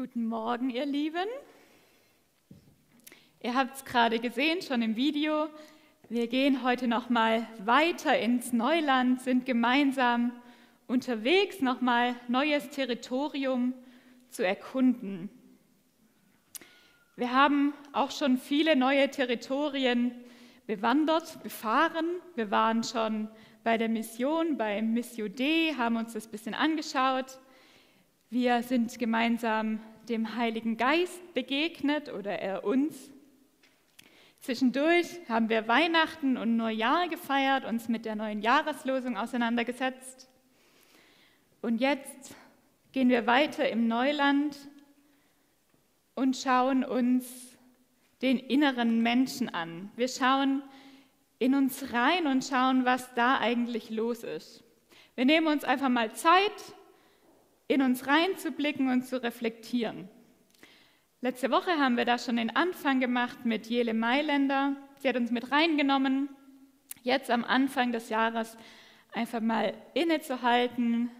Guten Morgen, ihr Lieben. Ihr habt es gerade gesehen, schon im Video. Wir gehen heute noch mal weiter ins Neuland, sind gemeinsam unterwegs, noch mal neues Territorium zu erkunden. Wir haben auch schon viele neue Territorien bewandert, befahren. Wir waren schon bei der Mission, bei Missio D, haben uns das ein bisschen angeschaut. Wir sind gemeinsam dem Heiligen Geist begegnet oder er uns. Zwischendurch haben wir Weihnachten und Neujahr gefeiert, uns mit der neuen Jahreslosung auseinandergesetzt. Und jetzt gehen wir weiter im Neuland und schauen uns den inneren Menschen an. Wir schauen in uns rein und schauen, was da eigentlich los ist. Wir nehmen uns einfach mal Zeit, in uns reinzublicken und zu reflektieren. Letzte Woche haben wir da schon den Anfang gemacht mit Jele Mailänder. Sie hat uns mit reingenommen, jetzt am Anfang des Jahres einfach mal innezuhalten,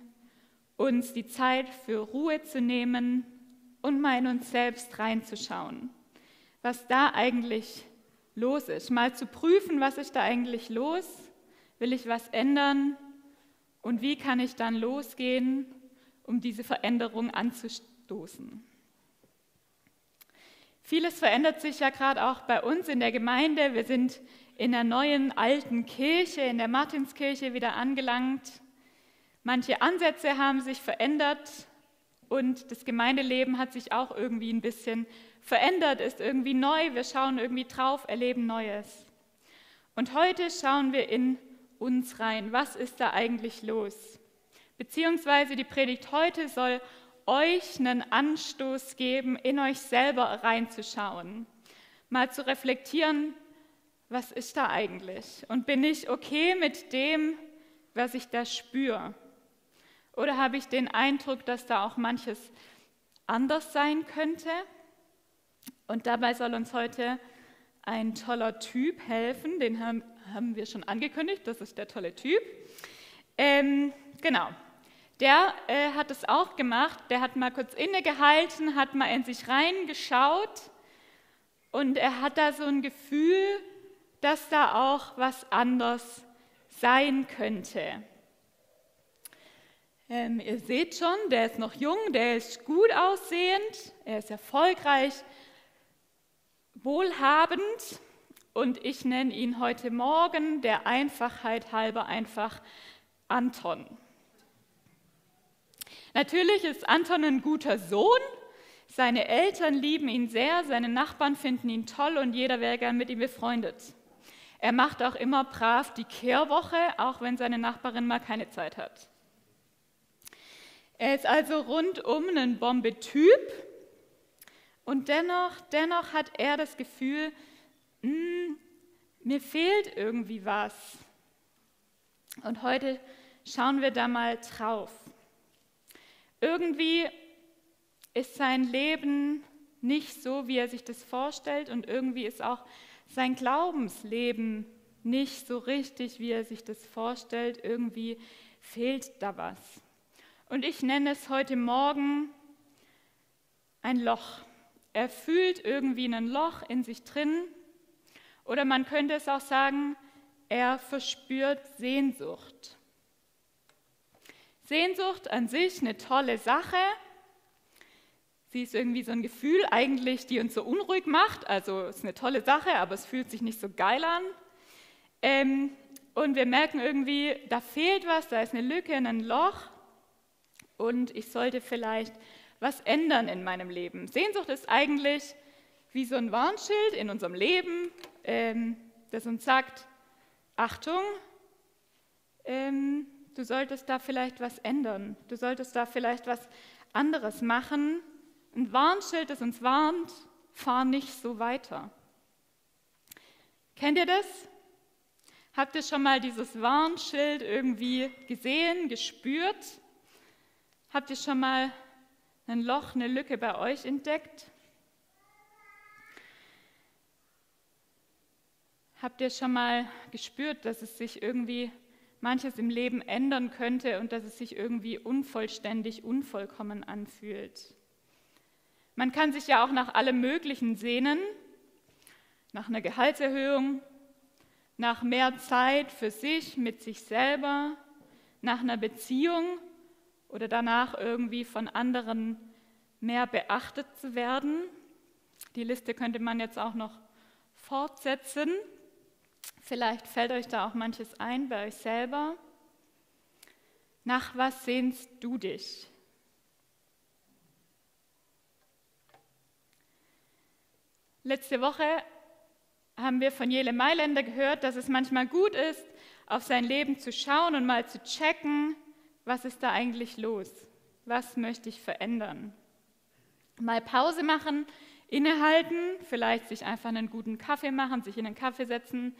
uns die Zeit für Ruhe zu nehmen und mal in uns selbst reinzuschauen, was da eigentlich los ist. Mal zu prüfen, was ist da eigentlich los? Will ich was ändern? Und wie kann ich dann losgehen um diese Veränderung anzustoßen. Vieles verändert sich ja gerade auch bei uns in der Gemeinde. Wir sind in der neuen alten Kirche, in der Martinskirche wieder angelangt. Manche Ansätze haben sich verändert und das Gemeindeleben hat sich auch irgendwie ein bisschen verändert, ist irgendwie neu. Wir schauen irgendwie drauf, erleben Neues. Und heute schauen wir in uns rein. Was ist da eigentlich los? Beziehungsweise die Predigt heute soll euch einen Anstoß geben, in euch selber reinzuschauen, mal zu reflektieren, was ist da eigentlich? Und bin ich okay mit dem, was ich da spüre? Oder habe ich den Eindruck, dass da auch manches anders sein könnte? Und dabei soll uns heute ein toller Typ helfen, den haben, wir schon angekündigt, das ist der tolle Typ. Ähm, genau, der äh, hat es auch gemacht. Der hat mal kurz innegehalten, hat mal in sich reingeschaut und er hat da so ein Gefühl, dass da auch was anders sein könnte. Ähm, ihr seht schon, der ist noch jung, der ist gut aussehend, er ist erfolgreich, wohlhabend und ich nenne ihn heute Morgen der Einfachheit halber einfach Anton. Natürlich ist Anton ein guter Sohn. Seine Eltern lieben ihn sehr, seine Nachbarn finden ihn toll und jeder wäre gern mit ihm befreundet. Er macht auch immer brav die Kehrwoche, auch wenn seine Nachbarin mal keine Zeit hat. Er ist also rundum ein Bombetyp und dennoch, dennoch hat er das Gefühl, hm, mir fehlt irgendwie was. Und heute schauen wir da mal drauf. Irgendwie ist sein Leben nicht so, wie er sich das vorstellt und irgendwie ist auch sein Glaubensleben nicht so richtig, wie er sich das vorstellt. Irgendwie fehlt da was. Und ich nenne es heute Morgen ein Loch. Er fühlt irgendwie ein Loch in sich drin. Oder man könnte es auch sagen, er verspürt Sehnsucht. Sehnsucht an sich eine tolle Sache. Sie ist irgendwie so ein Gefühl eigentlich, die uns so unruhig macht. Also es ist eine tolle Sache, aber es fühlt sich nicht so geil an. Ähm, und wir merken irgendwie, da fehlt was, da ist eine Lücke, ein Loch. Und ich sollte vielleicht was ändern in meinem Leben. Sehnsucht ist eigentlich wie so ein Warnschild in unserem Leben, ähm, das uns sagt, Achtung, ähm, du solltest da vielleicht was ändern, du solltest da vielleicht was anderes machen. Ein Warnschild, das uns warnt, fahr nicht so weiter. Kennt ihr das? Habt ihr schon mal dieses Warnschild irgendwie gesehen, gespürt? Habt ihr schon mal ein Loch, eine Lücke bei euch entdeckt? Habt ihr schon mal gespürt, dass es sich irgendwie manches im Leben ändern könnte und dass es sich irgendwie unvollständig, unvollkommen anfühlt. Man kann sich ja auch nach allem Möglichen sehnen, nach einer Gehaltserhöhung, nach mehr Zeit für sich, mit sich selber, nach einer Beziehung oder danach irgendwie von anderen mehr beachtet zu werden. Die Liste könnte man jetzt auch noch fortsetzen. Vielleicht fällt euch da auch manches ein bei euch selber. Nach was sehnst du dich? Letzte Woche haben wir von Jele Mailänder gehört, dass es manchmal gut ist, auf sein Leben zu schauen und mal zu checken, was ist da eigentlich los? Was möchte ich verändern? Mal Pause machen, innehalten, vielleicht sich einfach einen guten Kaffee machen, sich in einen Kaffee setzen,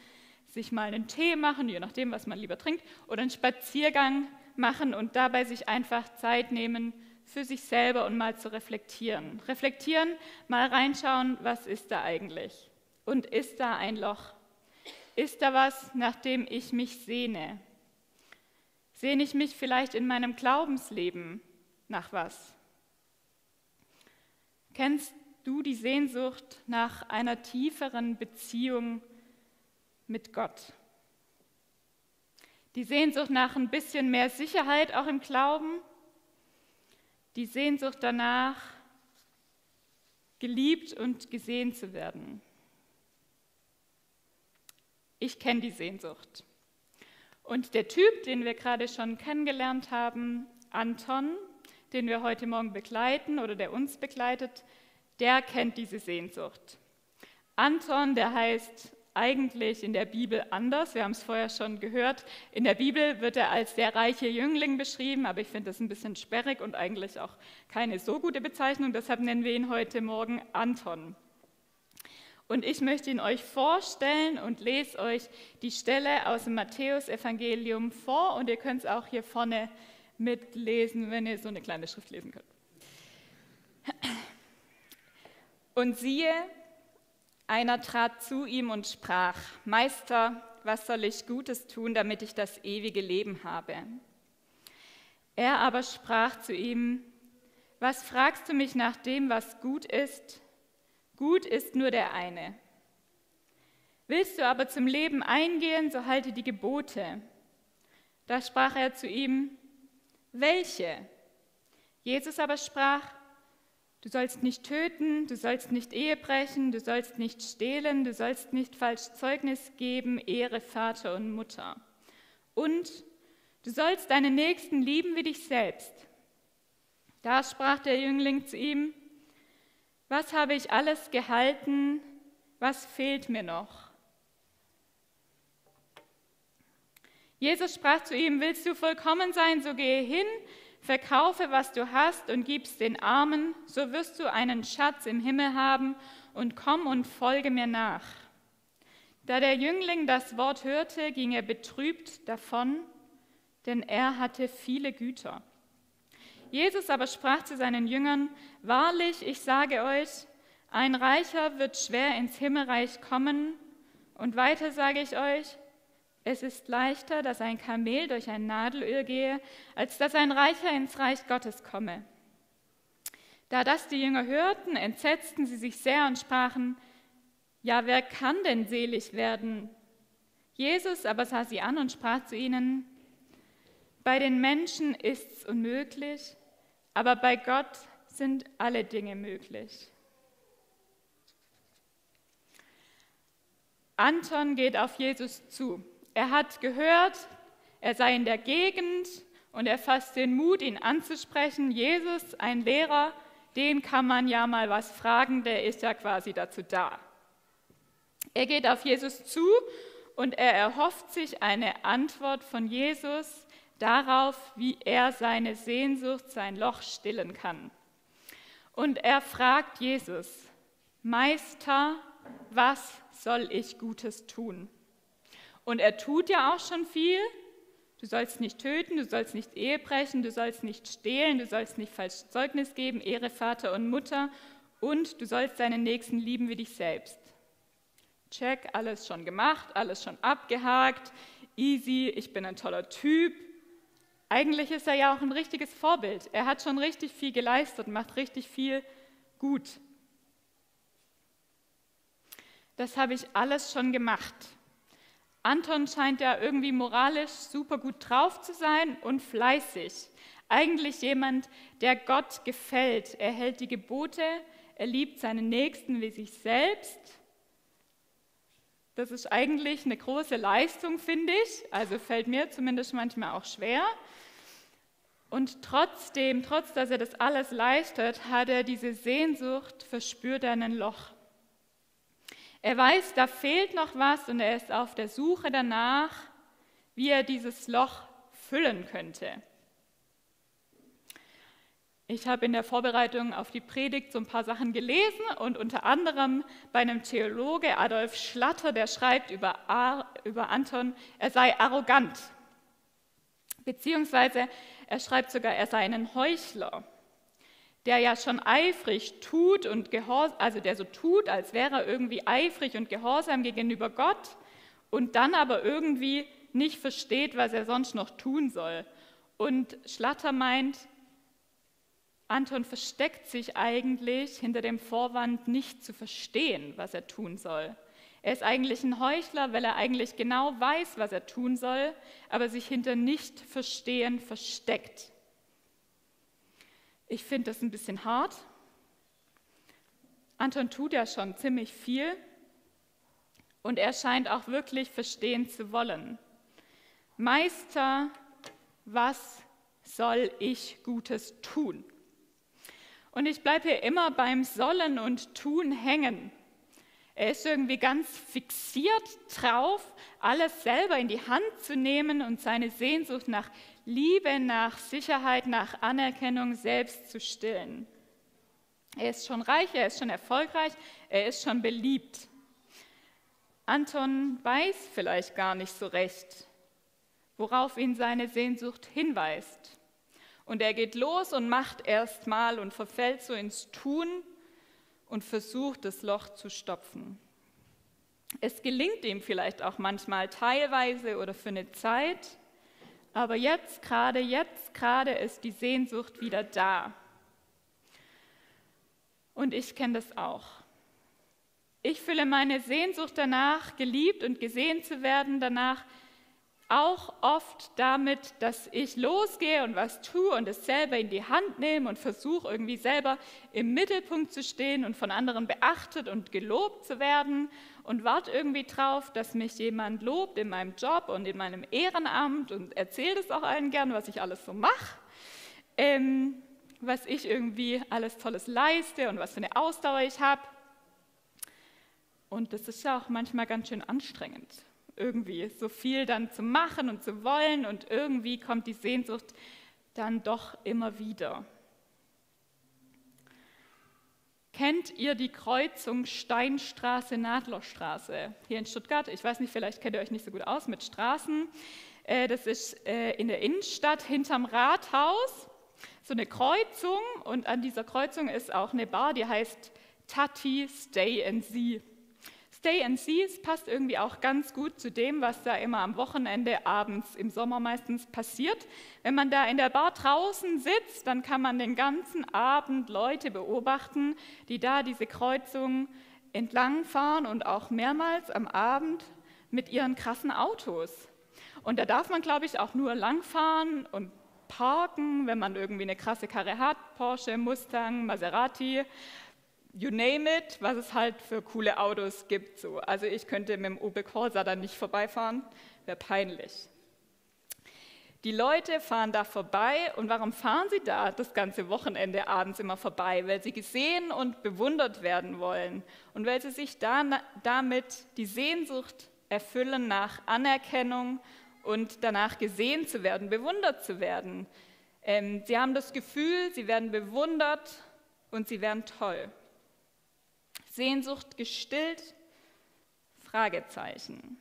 sich mal einen Tee machen, je nachdem, was man lieber trinkt, oder einen Spaziergang machen und dabei sich einfach Zeit nehmen für sich selber und mal zu reflektieren. Reflektieren, mal reinschauen, was ist da eigentlich? Und ist da ein Loch? Ist da was, nach dem ich mich sehne? Sehne ich mich vielleicht in meinem Glaubensleben nach was? Kennst du die Sehnsucht nach einer tieferen Beziehung mit Gott? Die Sehnsucht nach ein bisschen mehr Sicherheit auch im Glauben? Die Sehnsucht danach, geliebt und gesehen zu werden? Ich kenne die Sehnsucht. Und der Typ, den wir gerade schon kennengelernt haben, Anton, den wir heute Morgen begleiten oder der uns begleitet, der kennt diese Sehnsucht. Anton, der heißt eigentlich in der Bibel anders. Wir haben es vorher schon gehört. In der Bibel wird er als der reiche Jüngling beschrieben, aber ich finde das ein bisschen sperrig und eigentlich auch keine so gute Bezeichnung. Deshalb nennen wir ihn heute Morgen Anton. Und ich möchte ihn euch vorstellen und lese euch die Stelle aus dem Matthäusevangelium vor und ihr könnt es auch hier vorne mitlesen, wenn ihr so eine kleine Schrift lesen könnt. Und siehe, einer trat zu ihm und sprach, Meister, was soll ich Gutes tun, damit ich das ewige Leben habe? Er aber sprach zu ihm, was fragst du mich nach dem, was gut ist? Gut ist nur der eine. Willst du aber zum Leben eingehen, so halte die Gebote. Da sprach er zu ihm, welche? Jesus aber sprach, du sollst nicht töten, du sollst nicht Ehe brechen, du sollst nicht stehlen, du sollst nicht falsch Zeugnis geben, Ehre Vater und Mutter. Und du sollst deinen Nächsten lieben wie dich selbst. Da sprach der Jüngling zu ihm, was habe ich alles gehalten? Was fehlt mir noch? Jesus sprach zu ihm, willst du vollkommen sein, so gehe hin, verkaufe, was du hast und gib's den Armen, so wirst du einen Schatz im Himmel haben und komm und folge mir nach. Da der Jüngling das Wort hörte, ging er betrübt davon, denn er hatte viele Güter. Jesus aber sprach zu seinen Jüngern, Wahrlich, ich sage euch, ein Reicher wird schwer ins Himmelreich kommen. Und weiter sage ich euch, es ist leichter, dass ein Kamel durch ein Nadelöhr gehe, als dass ein Reicher ins Reich Gottes komme. Da das die Jünger hörten, entsetzten sie sich sehr und sprachen, ja, wer kann denn selig werden? Jesus aber sah sie an und sprach zu ihnen, bei den Menschen ist's unmöglich, aber bei Gott sind alle Dinge möglich. Anton geht auf Jesus zu. Er hat gehört, er sei in der Gegend und er fasst den Mut, ihn anzusprechen. Jesus, ein Lehrer, den kann man ja mal was fragen, der ist ja quasi dazu da. Er geht auf Jesus zu und er erhofft sich eine Antwort von Jesus, darauf, wie er seine Sehnsucht, sein Loch stillen kann. Und er fragt Jesus, Meister, was soll ich Gutes tun? Und er tut ja auch schon viel. Du sollst nicht töten, du sollst nicht Ehe brechen, du sollst nicht stehlen, du sollst nicht falsch Zeugnis geben, Ehre Vater und Mutter und du sollst deinen Nächsten lieben wie dich selbst. Check, alles schon gemacht, alles schon abgehakt, easy, ich bin ein toller Typ, eigentlich ist er ja auch ein richtiges Vorbild. Er hat schon richtig viel geleistet, macht richtig viel gut. Das habe ich alles schon gemacht. Anton scheint ja irgendwie moralisch super gut drauf zu sein und fleißig. Eigentlich jemand, der Gott gefällt. Er hält die Gebote, er liebt seinen Nächsten wie sich selbst. Das ist eigentlich eine große Leistung, finde ich. Also fällt mir zumindest manchmal auch schwer. Und trotzdem, trotz dass er das alles leistet, hat er diese Sehnsucht, verspürt er ein Loch. Er weiß, da fehlt noch was und er ist auf der Suche danach, wie er dieses Loch füllen könnte. Ich habe in der Vorbereitung auf die Predigt so ein paar Sachen gelesen und unter anderem bei einem Theologe, Adolf Schlatter, der schreibt über, Ar über Anton, er sei arrogant. Beziehungsweise er schreibt sogar, er sei ein Heuchler, der ja schon eifrig tut und gehorsam, also der so tut, als wäre er irgendwie eifrig und gehorsam gegenüber Gott und dann aber irgendwie nicht versteht, was er sonst noch tun soll. Und Schlatter meint, Anton versteckt sich eigentlich hinter dem Vorwand, nicht zu verstehen, was er tun soll. Er ist eigentlich ein Heuchler, weil er eigentlich genau weiß, was er tun soll, aber sich hinter Nicht-Verstehen versteckt. Ich finde das ein bisschen hart. Anton tut ja schon ziemlich viel und er scheint auch wirklich verstehen zu wollen. Meister, was soll ich Gutes tun? Und ich bleibe hier immer beim Sollen und Tun hängen. Er ist irgendwie ganz fixiert drauf, alles selber in die Hand zu nehmen und seine Sehnsucht nach Liebe, nach Sicherheit, nach Anerkennung selbst zu stillen. Er ist schon reich, er ist schon erfolgreich, er ist schon beliebt. Anton weiß vielleicht gar nicht so recht, worauf ihn seine Sehnsucht hinweist. Und er geht los und macht erstmal und verfällt so ins Tun und versucht, das Loch zu stopfen. Es gelingt ihm vielleicht auch manchmal teilweise oder für eine Zeit, aber jetzt gerade, jetzt gerade ist die Sehnsucht wieder da. Und ich kenne das auch. Ich fühle meine Sehnsucht danach, geliebt und gesehen zu werden, danach auch oft damit, dass ich losgehe und was tue und es selber in die Hand nehme und versuche irgendwie selber im Mittelpunkt zu stehen und von anderen beachtet und gelobt zu werden und warte irgendwie drauf, dass mich jemand lobt in meinem Job und in meinem Ehrenamt und erzählt es auch allen gern, was ich alles so mache, ähm, was ich irgendwie alles Tolles leiste und was für eine Ausdauer ich habe. Und das ist ja auch manchmal ganz schön anstrengend irgendwie so viel dann zu machen und zu wollen und irgendwie kommt die Sehnsucht dann doch immer wieder. Kennt ihr die Kreuzung Steinstraße-Nadlerstraße hier in Stuttgart? Ich weiß nicht, vielleicht kennt ihr euch nicht so gut aus mit Straßen. Äh, das ist äh, in der Innenstadt hinterm Rathaus, so eine Kreuzung und an dieser Kreuzung ist auch eine Bar, die heißt Tati Stay and See. Stay and Seas passt irgendwie auch ganz gut zu dem, was da immer am Wochenende, abends, im Sommer meistens passiert. Wenn man da in der Bar draußen sitzt, dann kann man den ganzen Abend Leute beobachten, die da diese Kreuzung entlangfahren und auch mehrmals am Abend mit ihren krassen Autos. Und da darf man, glaube ich, auch nur langfahren und parken, wenn man irgendwie eine krasse Karre hat, Porsche, Mustang, Maserati you name it, was es halt für coole Autos gibt. So. Also ich könnte mit dem Opel Corsa da nicht vorbeifahren, wäre peinlich. Die Leute fahren da vorbei und warum fahren sie da das ganze Wochenende abends immer vorbei? Weil sie gesehen und bewundert werden wollen und weil sie sich da, damit die Sehnsucht erfüllen nach Anerkennung und danach gesehen zu werden, bewundert zu werden. Ähm, sie haben das Gefühl, sie werden bewundert und sie werden toll. Sehnsucht gestillt? Fragezeichen.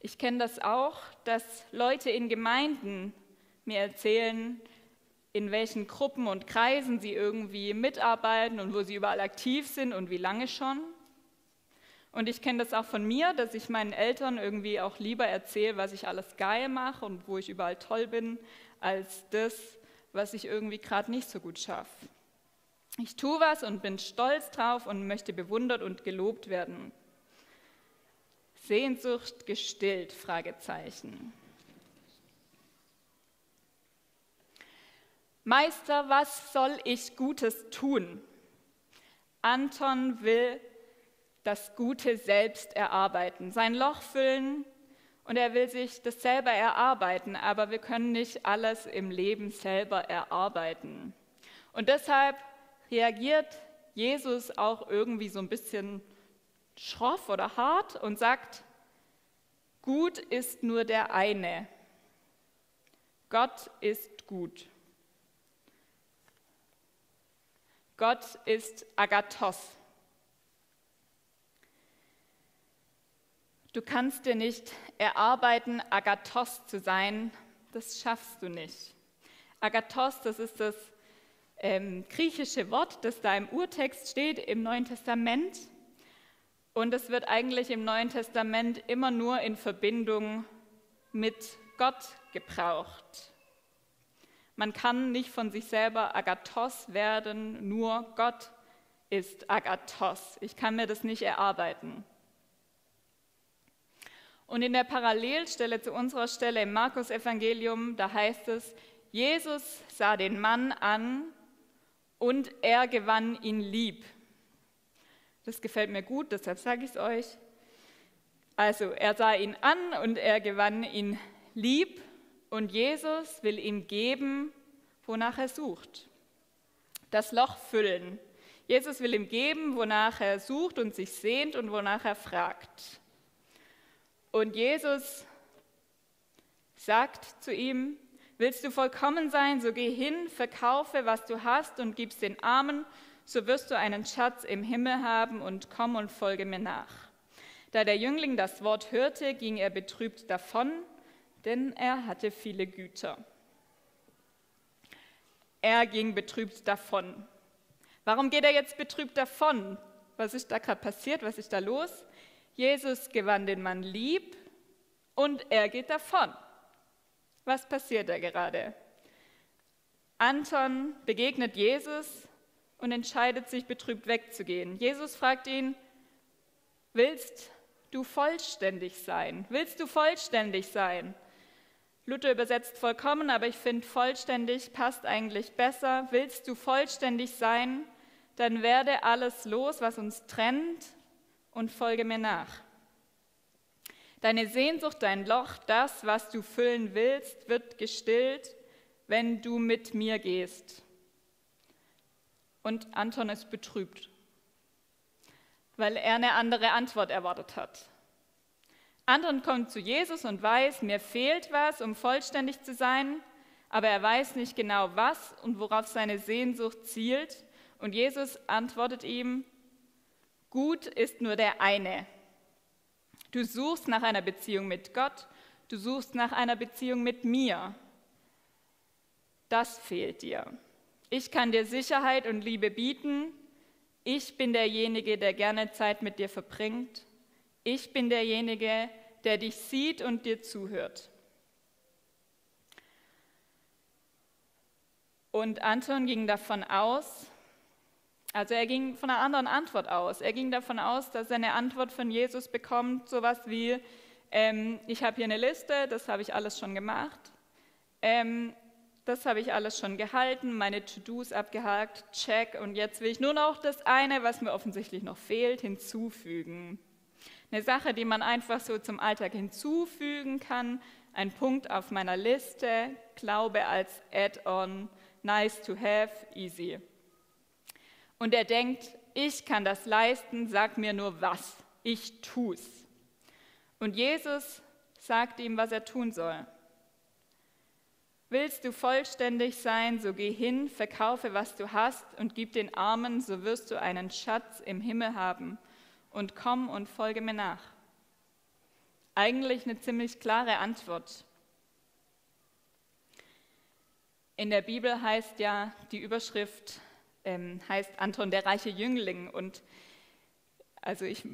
Ich kenne das auch, dass Leute in Gemeinden mir erzählen, in welchen Gruppen und Kreisen sie irgendwie mitarbeiten und wo sie überall aktiv sind und wie lange schon. Und ich kenne das auch von mir, dass ich meinen Eltern irgendwie auch lieber erzähle, was ich alles geil mache und wo ich überall toll bin, als das, was ich irgendwie gerade nicht so gut schaffe. Ich tue was und bin stolz drauf und möchte bewundert und gelobt werden. Sehnsucht gestillt? Fragezeichen. Meister, was soll ich Gutes tun? Anton will das Gute selbst erarbeiten, sein Loch füllen und er will sich das selber erarbeiten, aber wir können nicht alles im Leben selber erarbeiten. Und deshalb reagiert Jesus auch irgendwie so ein bisschen schroff oder hart und sagt, gut ist nur der eine. Gott ist gut. Gott ist Agathos. Du kannst dir nicht erarbeiten, Agathos zu sein. Das schaffst du nicht. Agathos, das ist das ähm, griechische Wort, das da im Urtext steht im Neuen Testament. Und es wird eigentlich im Neuen Testament immer nur in Verbindung mit Gott gebraucht. Man kann nicht von sich selber Agathos werden, nur Gott ist Agathos. Ich kann mir das nicht erarbeiten. Und in der Parallelstelle zu unserer Stelle im Markus Evangelium, da heißt es, Jesus sah den Mann an und er gewann ihn lieb. Das gefällt mir gut, deshalb sage ich es euch. Also er sah ihn an und er gewann ihn lieb und Jesus will ihm geben, wonach er sucht. Das Loch füllen. Jesus will ihm geben, wonach er sucht und sich sehnt und wonach er fragt. Und Jesus sagt zu ihm, willst du vollkommen sein, so geh hin, verkaufe, was du hast und gib's den Armen, so wirst du einen Schatz im Himmel haben und komm und folge mir nach. Da der Jüngling das Wort hörte, ging er betrübt davon denn er hatte viele Güter. Er ging betrübt davon. Warum geht er jetzt betrübt davon? Was ist da gerade passiert? Was ist da los? Jesus gewann den Mann lieb und er geht davon. Was passiert da gerade? Anton begegnet Jesus und entscheidet sich betrübt wegzugehen. Jesus fragt ihn, willst du vollständig sein? Willst du vollständig sein? Luther übersetzt vollkommen, aber ich finde vollständig passt eigentlich besser. Willst du vollständig sein, dann werde alles los, was uns trennt und folge mir nach. Deine Sehnsucht, dein Loch, das, was du füllen willst, wird gestillt, wenn du mit mir gehst. Und Anton ist betrübt, weil er eine andere Antwort erwartet hat. Anton kommt zu Jesus und weiß, mir fehlt was, um vollständig zu sein, aber er weiß nicht genau was und worauf seine Sehnsucht zielt. Und Jesus antwortet ihm, gut ist nur der eine. Du suchst nach einer Beziehung mit Gott, du suchst nach einer Beziehung mit mir. Das fehlt dir. Ich kann dir Sicherheit und Liebe bieten. Ich bin derjenige, der gerne Zeit mit dir verbringt. Ich bin derjenige, der dich sieht und dir zuhört. Und Anton ging davon aus, also er ging von einer anderen Antwort aus. Er ging davon aus, dass er eine Antwort von Jesus bekommt, sowas wie, ähm, ich habe hier eine Liste, das habe ich alles schon gemacht, ähm, das habe ich alles schon gehalten, meine To-Dos abgehakt, check, und jetzt will ich nur noch das eine, was mir offensichtlich noch fehlt, hinzufügen. Eine Sache, die man einfach so zum Alltag hinzufügen kann. Ein Punkt auf meiner Liste, Glaube als Add-on, nice to have, easy. Und er denkt, ich kann das leisten, sag mir nur was, ich tu's. Und Jesus sagt ihm, was er tun soll. Willst du vollständig sein, so geh hin, verkaufe, was du hast und gib den Armen, so wirst du einen Schatz im Himmel haben und komm und folge mir nach. Eigentlich eine ziemlich klare Antwort. In der Bibel heißt ja, die Überschrift ähm, heißt Anton der reiche Jüngling. Und also ich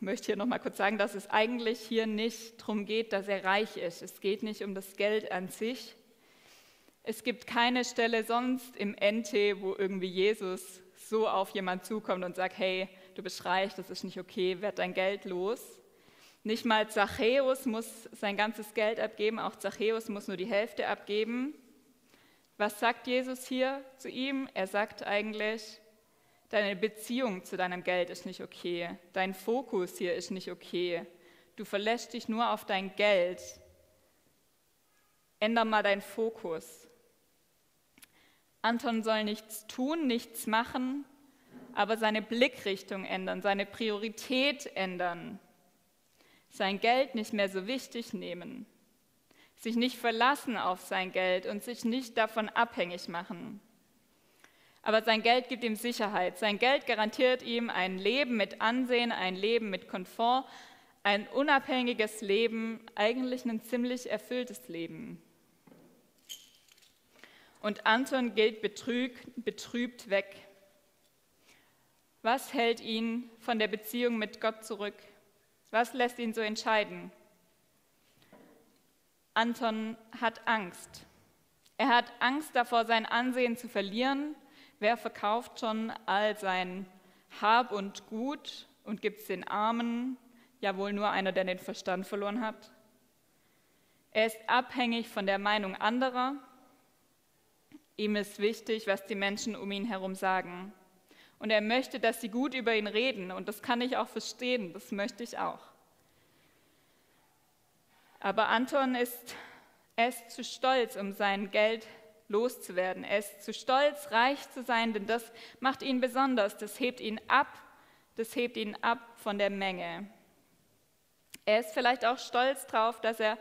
möchte hier nochmal kurz sagen, dass es eigentlich hier nicht darum geht, dass er reich ist. Es geht nicht um das Geld an sich. Es gibt keine Stelle sonst im NT, wo irgendwie Jesus so auf jemand zukommt und sagt, hey, du bist reich, das ist nicht okay, werd dein Geld los. Nicht mal Zachäus muss sein ganzes Geld abgeben, auch Zachäus muss nur die Hälfte abgeben. Was sagt Jesus hier zu ihm? Er sagt eigentlich, deine Beziehung zu deinem Geld ist nicht okay, dein Fokus hier ist nicht okay, du verlässt dich nur auf dein Geld. Änder mal deinen Fokus. Anton soll nichts tun, nichts machen, aber seine Blickrichtung ändern, seine Priorität ändern, sein Geld nicht mehr so wichtig nehmen, sich nicht verlassen auf sein Geld und sich nicht davon abhängig machen. Aber sein Geld gibt ihm Sicherheit. Sein Geld garantiert ihm ein Leben mit Ansehen, ein Leben mit Komfort, ein unabhängiges Leben, eigentlich ein ziemlich erfülltes Leben. Und Anton gilt betrügt, betrübt weg. Was hält ihn von der Beziehung mit Gott zurück? Was lässt ihn so entscheiden? Anton hat Angst. Er hat Angst davor, sein Ansehen zu verlieren. Wer verkauft schon all sein Hab und Gut und gibt es den Armen? Ja, wohl nur einer, der den Verstand verloren hat. Er ist abhängig von der Meinung anderer Ihm ist wichtig, was die Menschen um ihn herum sagen. Und er möchte, dass sie gut über ihn reden. Und das kann ich auch verstehen, das möchte ich auch. Aber Anton ist, ist zu stolz, um sein Geld loszuwerden. Er ist zu stolz, reich zu sein, denn das macht ihn besonders. Das hebt ihn ab, das hebt ihn ab von der Menge. Er ist vielleicht auch stolz darauf, dass er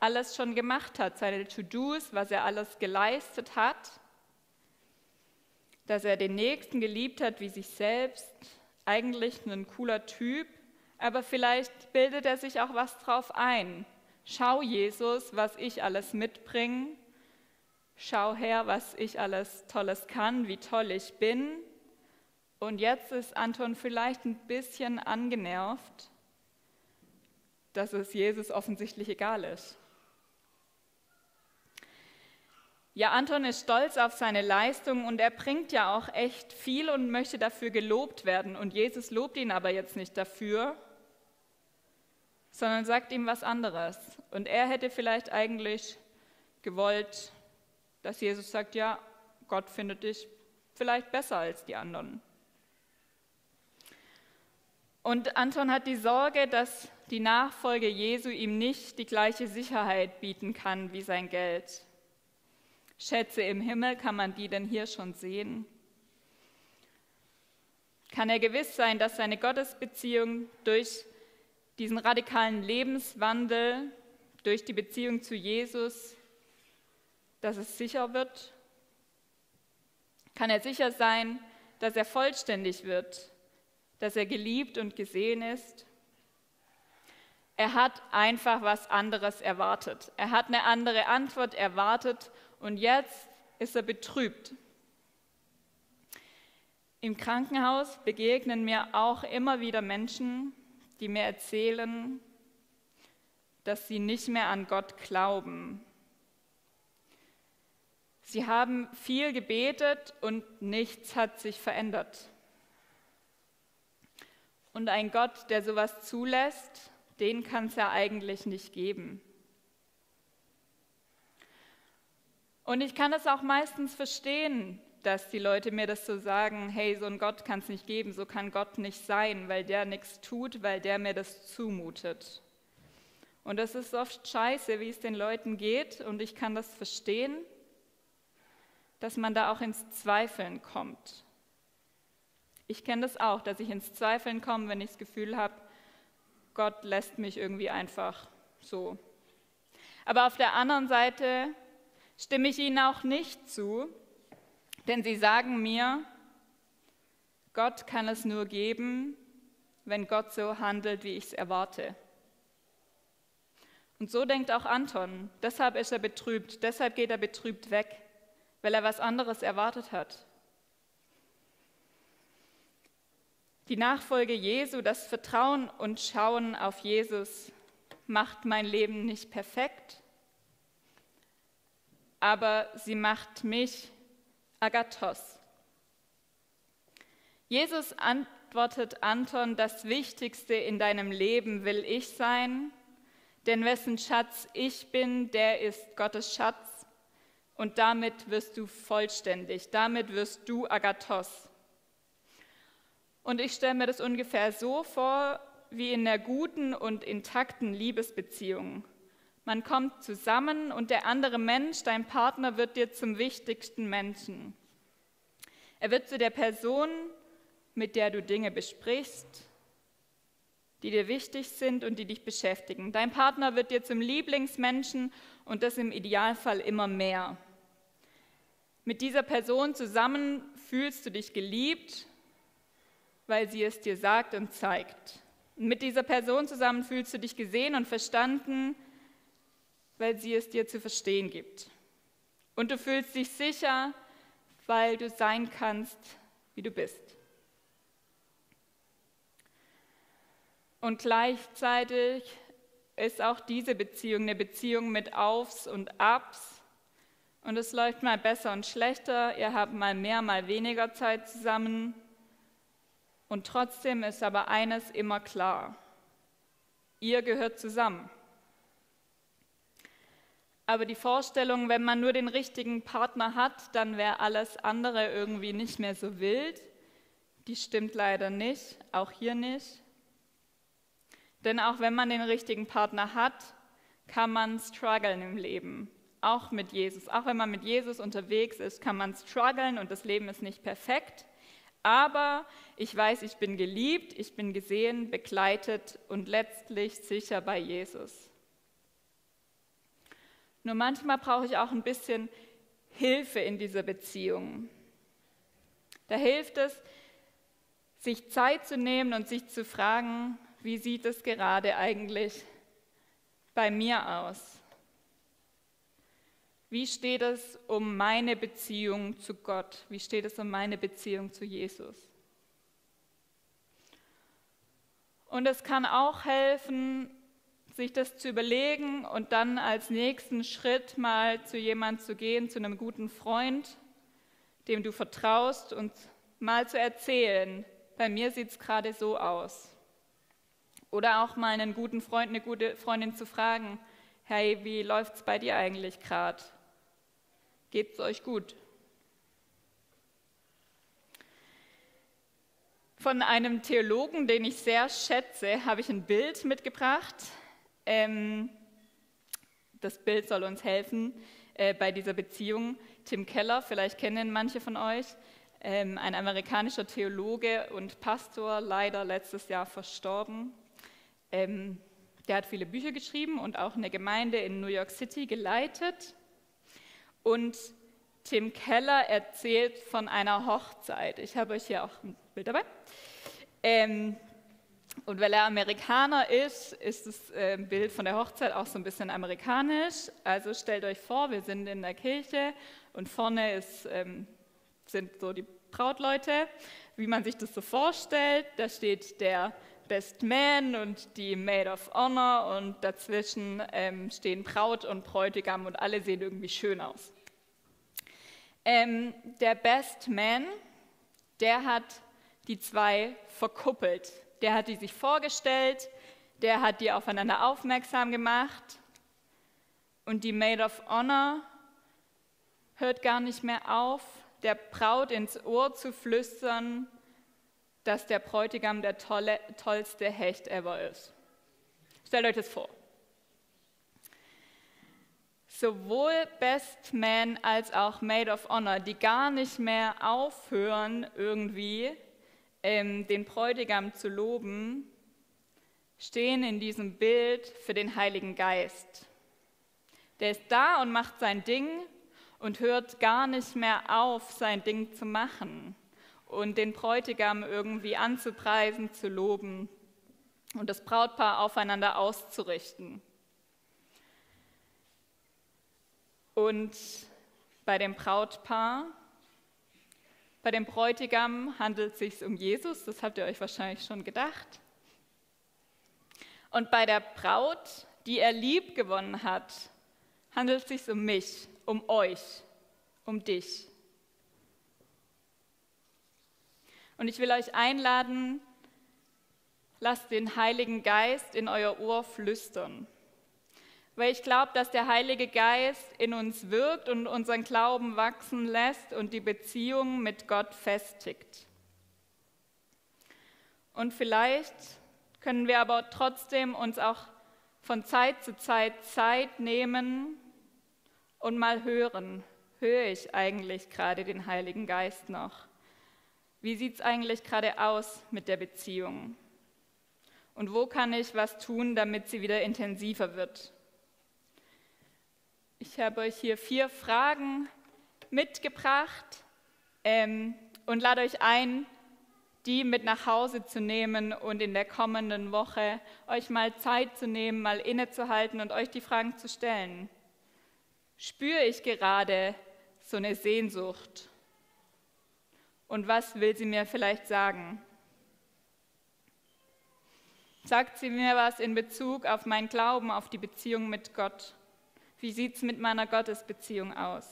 alles schon gemacht hat, seine To-Dos, was er alles geleistet hat, dass er den Nächsten geliebt hat wie sich selbst, eigentlich ein cooler Typ, aber vielleicht bildet er sich auch was drauf ein. Schau Jesus, was ich alles mitbringe. Schau her, was ich alles Tolles kann, wie toll ich bin. Und jetzt ist Anton vielleicht ein bisschen angenervt, dass es Jesus offensichtlich egal ist. Ja, Anton ist stolz auf seine Leistung und er bringt ja auch echt viel und möchte dafür gelobt werden. Und Jesus lobt ihn aber jetzt nicht dafür, sondern sagt ihm was anderes. Und er hätte vielleicht eigentlich gewollt, dass Jesus sagt, ja, Gott findet dich vielleicht besser als die anderen. Und Anton hat die Sorge, dass die Nachfolge Jesu ihm nicht die gleiche Sicherheit bieten kann wie sein Geld. Schätze im Himmel, kann man die denn hier schon sehen? Kann er gewiss sein, dass seine Gottesbeziehung durch diesen radikalen Lebenswandel, durch die Beziehung zu Jesus, dass es sicher wird? Kann er sicher sein, dass er vollständig wird, dass er geliebt und gesehen ist? Er hat einfach was anderes erwartet. Er hat eine andere Antwort erwartet und jetzt ist er betrübt. Im Krankenhaus begegnen mir auch immer wieder Menschen, die mir erzählen, dass sie nicht mehr an Gott glauben. Sie haben viel gebetet und nichts hat sich verändert. Und ein Gott, der sowas zulässt, den kann es ja eigentlich nicht geben. Und ich kann es auch meistens verstehen, dass die Leute mir das so sagen, hey, so ein Gott kann es nicht geben, so kann Gott nicht sein, weil der nichts tut, weil der mir das zumutet. Und das ist oft scheiße, wie es den Leuten geht, und ich kann das verstehen, dass man da auch ins Zweifeln kommt. Ich kenne das auch, dass ich ins Zweifeln komme, wenn ich das Gefühl habe, Gott lässt mich irgendwie einfach so. Aber auf der anderen Seite stimme ich ihnen auch nicht zu, denn sie sagen mir, Gott kann es nur geben, wenn Gott so handelt, wie ich es erwarte. Und so denkt auch Anton. Deshalb ist er betrübt, deshalb geht er betrübt weg, weil er was anderes erwartet hat. Die Nachfolge Jesu, das Vertrauen und Schauen auf Jesus macht mein Leben nicht perfekt, aber sie macht mich Agathos. Jesus antwortet Anton, das Wichtigste in deinem Leben will ich sein, denn wessen Schatz ich bin, der ist Gottes Schatz und damit wirst du vollständig, damit wirst du Agathos. Und ich stelle mir das ungefähr so vor, wie in einer guten und intakten Liebesbeziehung. Man kommt zusammen und der andere Mensch, dein Partner, wird dir zum wichtigsten Menschen. Er wird zu der Person, mit der du Dinge besprichst, die dir wichtig sind und die dich beschäftigen. Dein Partner wird dir zum Lieblingsmenschen und das im Idealfall immer mehr. Mit dieser Person zusammen fühlst du dich geliebt, weil sie es dir sagt und zeigt. Und mit dieser Person zusammen fühlst du dich gesehen und verstanden, weil sie es dir zu verstehen gibt. Und du fühlst dich sicher, weil du sein kannst, wie du bist. Und gleichzeitig ist auch diese Beziehung eine Beziehung mit Aufs und Abs. Und es läuft mal besser und schlechter. Ihr habt mal mehr, mal weniger Zeit zusammen. Und trotzdem ist aber eines immer klar. Ihr gehört zusammen. Aber die Vorstellung, wenn man nur den richtigen Partner hat, dann wäre alles andere irgendwie nicht mehr so wild, die stimmt leider nicht, auch hier nicht. Denn auch wenn man den richtigen Partner hat, kann man strugglen im Leben, auch mit Jesus. Auch wenn man mit Jesus unterwegs ist, kann man strugglen und das Leben ist nicht perfekt. Aber ich weiß, ich bin geliebt, ich bin gesehen, begleitet und letztlich sicher bei Jesus. Nur manchmal brauche ich auch ein bisschen Hilfe in dieser Beziehung. Da hilft es, sich Zeit zu nehmen und sich zu fragen, wie sieht es gerade eigentlich bei mir aus? Wie steht es um meine Beziehung zu Gott? Wie steht es um meine Beziehung zu Jesus? Und es kann auch helfen, sich das zu überlegen und dann als nächsten Schritt mal zu jemand zu gehen, zu einem guten Freund, dem du vertraust und mal zu erzählen, bei mir sieht es gerade so aus. Oder auch mal einen guten Freund, eine gute Freundin zu fragen, hey, wie läuft es bei dir eigentlich gerade? Geht es euch gut? Von einem Theologen, den ich sehr schätze, habe ich ein Bild mitgebracht. Ähm, das Bild soll uns helfen äh, bei dieser Beziehung. Tim Keller, vielleicht kennen manche von euch, ähm, ein amerikanischer Theologe und Pastor, leider letztes Jahr verstorben. Ähm, der hat viele Bücher geschrieben und auch eine Gemeinde in New York City geleitet. Und Tim Keller erzählt von einer Hochzeit. Ich habe euch hier auch ein Bild dabei. Ähm, und weil er Amerikaner ist, ist das äh, Bild von der Hochzeit auch so ein bisschen amerikanisch. Also stellt euch vor, wir sind in der Kirche und vorne ist, ähm, sind so die Brautleute, wie man sich das so vorstellt. Da steht der Best Man und die Maid of Honor und dazwischen ähm, stehen Braut und Bräutigam und alle sehen irgendwie schön aus. Ähm, der Best Man, der hat die zwei verkuppelt der hat die sich vorgestellt, der hat die aufeinander aufmerksam gemacht und die Maid of Honor hört gar nicht mehr auf, der Braut ins Ohr zu flüstern, dass der Bräutigam der tolle, tollste Hecht ever ist. Stellt euch das vor. Sowohl Best Man als auch Maid of Honor, die gar nicht mehr aufhören, irgendwie ähm, den Bräutigam zu loben, stehen in diesem Bild für den Heiligen Geist. Der ist da und macht sein Ding und hört gar nicht mehr auf, sein Ding zu machen und den Bräutigam irgendwie anzupreisen, zu loben und das Brautpaar aufeinander auszurichten. Und bei dem Brautpaar bei dem Bräutigam handelt es sich um Jesus, das habt ihr euch wahrscheinlich schon gedacht. Und bei der Braut, die er lieb gewonnen hat, handelt es sich um mich, um euch, um dich. Und ich will euch einladen, lasst den Heiligen Geist in euer Ohr flüstern. Weil ich glaube, dass der Heilige Geist in uns wirkt und unseren Glauben wachsen lässt und die Beziehung mit Gott festigt. Und vielleicht können wir aber trotzdem uns auch von Zeit zu Zeit Zeit nehmen und mal hören, höre ich eigentlich gerade den Heiligen Geist noch? Wie sieht es eigentlich gerade aus mit der Beziehung? Und wo kann ich was tun, damit sie wieder intensiver wird? Ich habe euch hier vier Fragen mitgebracht ähm, und lade euch ein, die mit nach Hause zu nehmen und in der kommenden Woche euch mal Zeit zu nehmen, mal innezuhalten und euch die Fragen zu stellen. Spüre ich gerade so eine Sehnsucht? Und was will sie mir vielleicht sagen? Sagt sie mir was in Bezug auf meinen Glauben, auf die Beziehung mit Gott? Wie sieht es mit meiner Gottesbeziehung aus?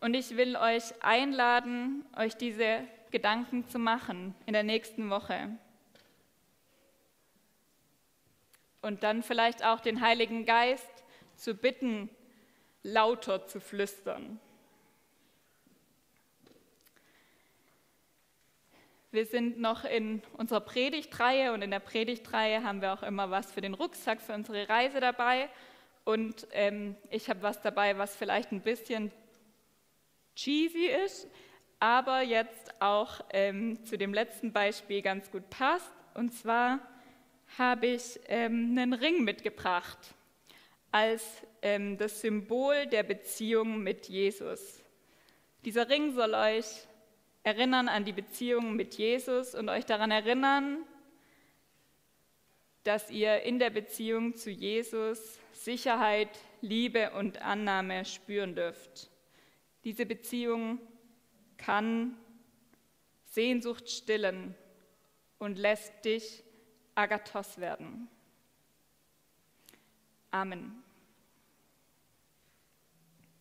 Und ich will euch einladen, euch diese Gedanken zu machen in der nächsten Woche. Und dann vielleicht auch den Heiligen Geist zu bitten, lauter zu flüstern. Wir sind noch in unserer Predigtreihe und in der Predigtreihe haben wir auch immer was für den Rucksack, für unsere Reise dabei. Und ähm, ich habe was dabei, was vielleicht ein bisschen cheesy ist, aber jetzt auch ähm, zu dem letzten Beispiel ganz gut passt. Und zwar habe ich ähm, einen Ring mitgebracht als ähm, das Symbol der Beziehung mit Jesus. Dieser Ring soll euch erinnern an die Beziehung mit Jesus und euch daran erinnern, dass ihr in der Beziehung zu Jesus Sicherheit, Liebe und Annahme spüren dürft. Diese Beziehung kann Sehnsucht stillen und lässt dich Agathos werden. Amen.